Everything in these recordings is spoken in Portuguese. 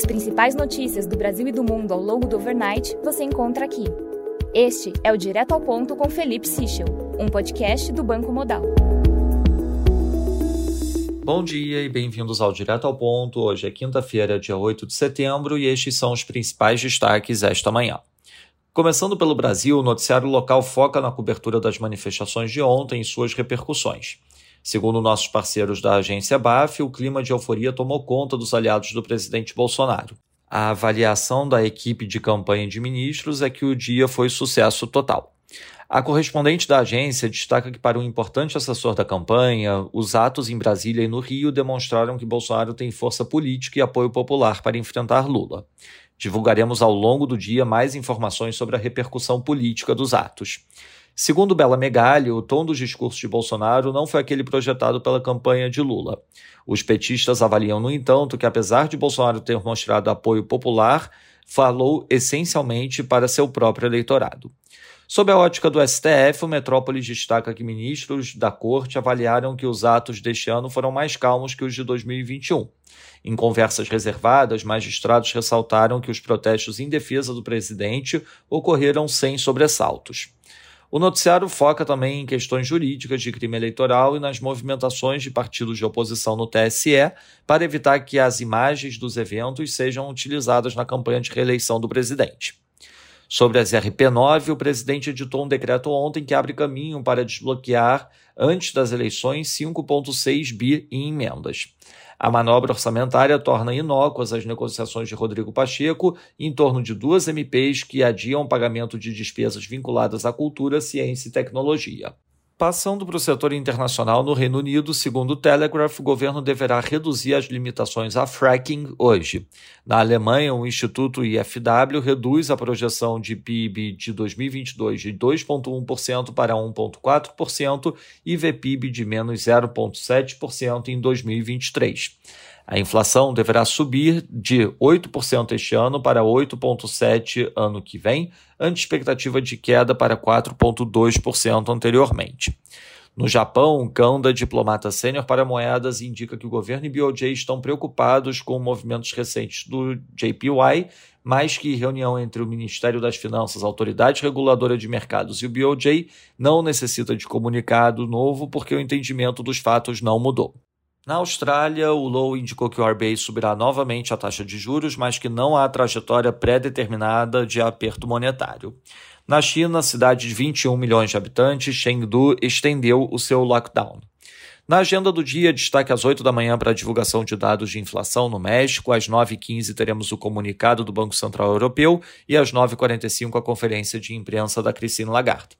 As principais notícias do Brasil e do mundo ao longo do overnight você encontra aqui. Este é o Direto ao Ponto com Felipe Sichel, um podcast do Banco Modal. Bom dia e bem-vindos ao Direto ao Ponto. Hoje é quinta-feira, dia 8 de setembro, e estes são os principais destaques esta manhã. Começando pelo Brasil, o noticiário local foca na cobertura das manifestações de ontem e suas repercussões. Segundo nossos parceiros da agência BAF, o clima de euforia tomou conta dos aliados do presidente Bolsonaro. A avaliação da equipe de campanha de ministros é que o dia foi sucesso total. A correspondente da agência destaca que, para um importante assessor da campanha, os atos em Brasília e no Rio demonstraram que Bolsonaro tem força política e apoio popular para enfrentar Lula. Divulgaremos ao longo do dia mais informações sobre a repercussão política dos atos. Segundo Bela Megali, o tom dos discursos de Bolsonaro não foi aquele projetado pela campanha de Lula. Os petistas avaliam, no entanto, que apesar de Bolsonaro ter mostrado apoio popular, falou essencialmente para seu próprio eleitorado. Sob a ótica do STF, o Metrópolis destaca que ministros da corte avaliaram que os atos deste ano foram mais calmos que os de 2021. Em conversas reservadas, magistrados ressaltaram que os protestos em defesa do presidente ocorreram sem sobressaltos. O noticiário foca também em questões jurídicas de crime eleitoral e nas movimentações de partidos de oposição no TSE para evitar que as imagens dos eventos sejam utilizadas na campanha de reeleição do presidente. Sobre as RP9, o presidente editou um decreto ontem que abre caminho para desbloquear, antes das eleições, 5,6 bi em emendas. A manobra orçamentária torna inócuas as negociações de Rodrigo Pacheco em torno de duas MPs que adiam o pagamento de despesas vinculadas à cultura, ciência e tecnologia. Passando para o setor internacional, no Reino Unido, segundo o Telegraph, o governo deverá reduzir as limitações a fracking hoje. Na Alemanha, o Instituto IFW reduz a projeção de PIB de 2022 de 2,1% para 1,4% e vê PIB de menos 0,7% em 2023. A inflação deverá subir de 8% este ano para 8,7% ano que vem, ante expectativa de queda para 4,2% anteriormente. No Japão, Kanda, diplomata sênior para moedas, indica que o governo e BOJ estão preocupados com movimentos recentes do JPY, mais que reunião entre o Ministério das Finanças, Autoridade Reguladora de Mercados e o BOJ não necessita de comunicado novo porque o entendimento dos fatos não mudou. Na Austrália, o Low indicou que o RBA subirá novamente a taxa de juros, mas que não há trajetória pré-determinada de aperto monetário. Na China, cidade de 21 milhões de habitantes, Chengdu estendeu o seu lockdown. Na agenda do dia, destaque às 8 da manhã para a divulgação de dados de inflação no México. Às 9h15 teremos o comunicado do Banco Central Europeu e às 9h45 a conferência de imprensa da Christine Lagarde.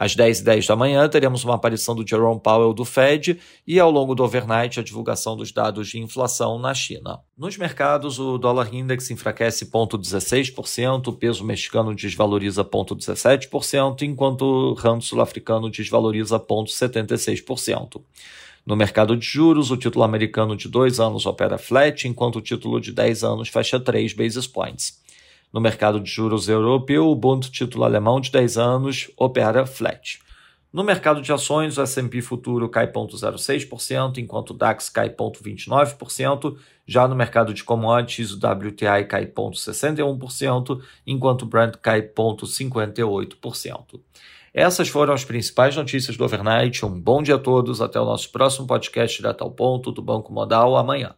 Às 10h10 da manhã teremos uma aparição do Jerome Powell do Fed e ao longo do overnight a divulgação dos dados de inflação na China. Nos mercados, o dólar index enfraquece 0,16%, o peso mexicano desvaloriza 0,17%, enquanto o rand sul-africano desvaloriza 0,76%. No mercado de juros, o título americano de 2 anos opera flat, enquanto o título de 10 anos fecha 3 basis points. No mercado de juros europeu, o Bund título alemão de 10 anos opera flat. No mercado de ações, o S&P futuro cai 0,06%, enquanto o DAX cai 0,29%. Já no mercado de commodities, o WTI cai 0,61%, enquanto o Brent cai 0,58%. Essas foram as principais notícias do overnight. Um bom dia a todos. Até o nosso próximo podcast direto ao ponto do Banco Modal amanhã.